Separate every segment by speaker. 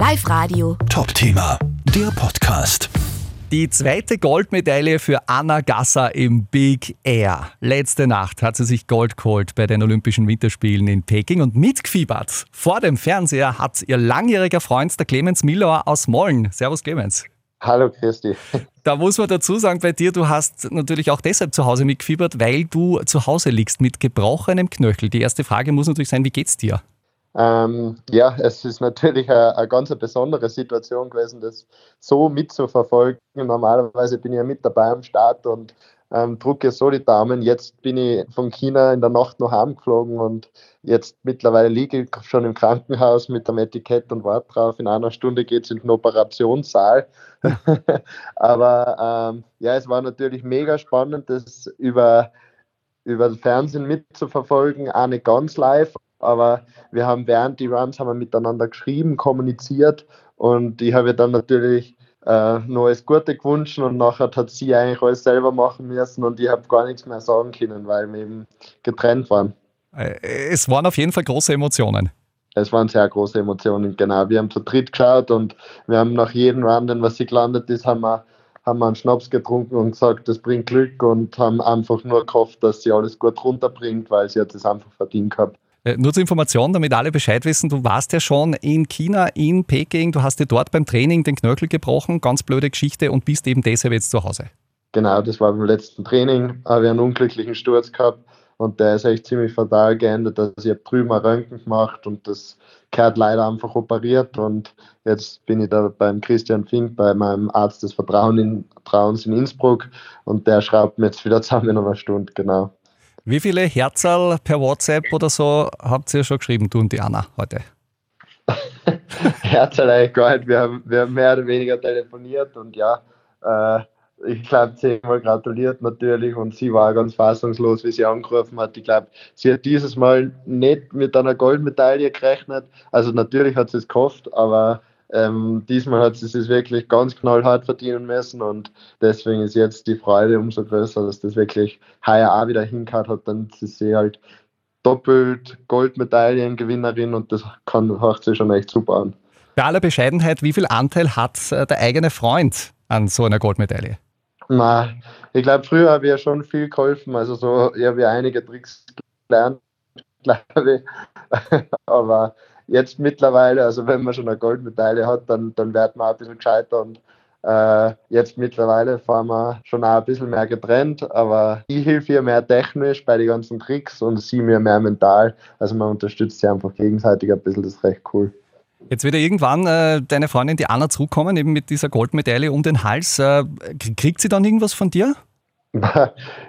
Speaker 1: Live Radio.
Speaker 2: Top-Thema, der Podcast.
Speaker 3: Die zweite Goldmedaille für Anna Gasser im Big Air. Letzte Nacht hat sie sich Gold geholt bei den Olympischen Winterspielen in Peking und mitgefiebert. Vor dem Fernseher hat ihr langjähriger Freund, der Clemens Millauer aus Molln. Servus Clemens.
Speaker 4: Hallo Christi.
Speaker 3: Da muss man dazu sagen, bei dir, du hast natürlich auch deshalb zu Hause mitgefiebert, weil du zu Hause liegst mit gebrochenem Knöchel. Die erste Frage muss natürlich sein, wie geht's dir?
Speaker 4: Ähm, ja, es ist natürlich eine, eine ganz besondere Situation gewesen, das so mitzuverfolgen. Normalerweise bin ich ja mit dabei am Start und ähm, drücke so die Daumen. Jetzt bin ich von China in der Nacht noch heimgeflogen und jetzt mittlerweile liege ich schon im Krankenhaus mit dem Etikett und warte drauf. In einer Stunde geht es in den Operationssaal. Aber ähm, ja, es war natürlich mega spannend, das über, über das Fernsehen mitzuverfolgen, auch nicht ganz live, aber wir haben während die Runs haben wir miteinander geschrieben, kommuniziert und ich habe dann natürlich äh, noch alles Gute gewünscht und nachher hat sie eigentlich alles selber machen müssen und ich habe gar nichts mehr sagen können, weil wir eben getrennt waren.
Speaker 3: Äh, es waren auf jeden Fall große Emotionen.
Speaker 4: Es waren sehr große Emotionen, genau. Wir haben zu dritt geschaut und wir haben nach jedem Run, den was sie gelandet ist, haben wir, haben wir einen Schnaps getrunken und gesagt, das bringt Glück und haben einfach nur gehofft, dass sie alles gut runterbringt, weil sie hat es einfach verdient gehabt.
Speaker 3: Äh, nur zur Information, damit alle Bescheid wissen, du warst ja schon in China, in Peking, du hast dir dort beim Training den Knöchel gebrochen, ganz blöde Geschichte und bist eben deshalb jetzt zu Hause.
Speaker 4: Genau, das war beim letzten Training, habe ich einen unglücklichen Sturz gehabt und der ist echt ziemlich fatal geändert. Also ich habe drüben ein Röntgen gemacht und das gehört leider einfach operiert und jetzt bin ich da beim Christian Fink, bei meinem Arzt des Vertrauens in Innsbruck und der schraubt mir jetzt wieder zusammen in einer Stunde, genau.
Speaker 3: Wie viele Herzal per WhatsApp oder so habt ihr schon geschrieben, du und die Anna heute?
Speaker 4: Herzal eigentlich gar nicht. Wir haben, wir haben mehr oder weniger telefoniert und ja, äh, ich glaube, zehnmal gratuliert natürlich und sie war ganz fassungslos, wie sie angerufen hat. Ich glaube, sie hat dieses Mal nicht mit einer Goldmedaille gerechnet. Also natürlich hat sie es gehofft, aber ähm, diesmal hat sie es wirklich ganz knallhart verdienen müssen und deswegen ist jetzt die Freude umso größer, dass das wirklich heuer auch wieder hingehört hat. Dann ist sie halt doppelt Goldmedaillengewinnerin und das kann, hört sich schon echt super an.
Speaker 3: Bei aller Bescheidenheit, wie viel Anteil hat äh, der eigene Freund an so einer Goldmedaille?
Speaker 4: Na, ich glaube, früher habe ich ja schon viel geholfen. Also so, ich habe ja einige Tricks gelernt, glaube ich. Aber jetzt mittlerweile, also wenn man schon eine Goldmedaille hat, dann, dann wird man auch ein bisschen gescheiter und äh, jetzt mittlerweile fahren wir schon auch ein bisschen mehr getrennt, aber ich helfe ihr mehr technisch bei den ganzen Tricks und sie mir mehr mental. Also man unterstützt sie einfach gegenseitig ein bisschen, das ist recht cool.
Speaker 3: Jetzt wird ja irgendwann äh, deine Freundin, die Anna, zurückkommen, eben mit dieser Goldmedaille um den Hals. Äh, kriegt sie dann irgendwas von dir?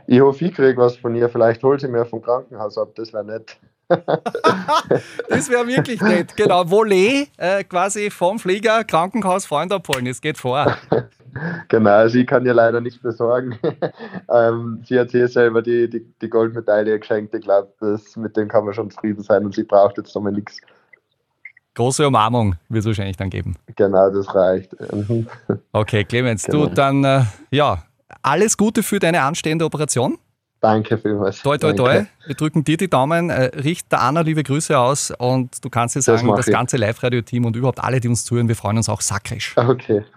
Speaker 4: ich hoffe, ich kriege was von ihr. Vielleicht holt sie mir vom Krankenhaus ab, das wäre nett.
Speaker 3: das wäre wirklich nett. Genau, Volley äh, quasi vom Flieger, Krankenhaus, Freund abholen. Es geht vor.
Speaker 4: Genau, sie kann ja leider nichts besorgen. ähm, sie hat sich selber die, die, die Goldmedaille geschenkt. Ich glaube, mit dem kann man schon zufrieden sein und sie braucht jetzt nochmal nichts.
Speaker 3: Große Umarmung wird es wahrscheinlich dann geben.
Speaker 4: Genau, das reicht.
Speaker 3: Okay, Clemens, genau. du dann, äh, ja, alles Gute für deine anstehende Operation.
Speaker 4: Danke vielmals.
Speaker 3: Toi, toi, toi. Wir drücken dir die Daumen. Äh, richt der Anna liebe Grüße aus und du kannst dir sagen, das, das ganze Live-Radio-Team und überhaupt alle, die uns zuhören, wir freuen uns auch sakrisch.
Speaker 4: Okay.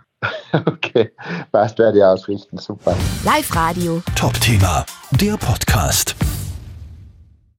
Speaker 4: Okay. Passt, werde ich ausrichten. Super.
Speaker 1: Live-Radio.
Speaker 2: Top-Thema. Der Podcast.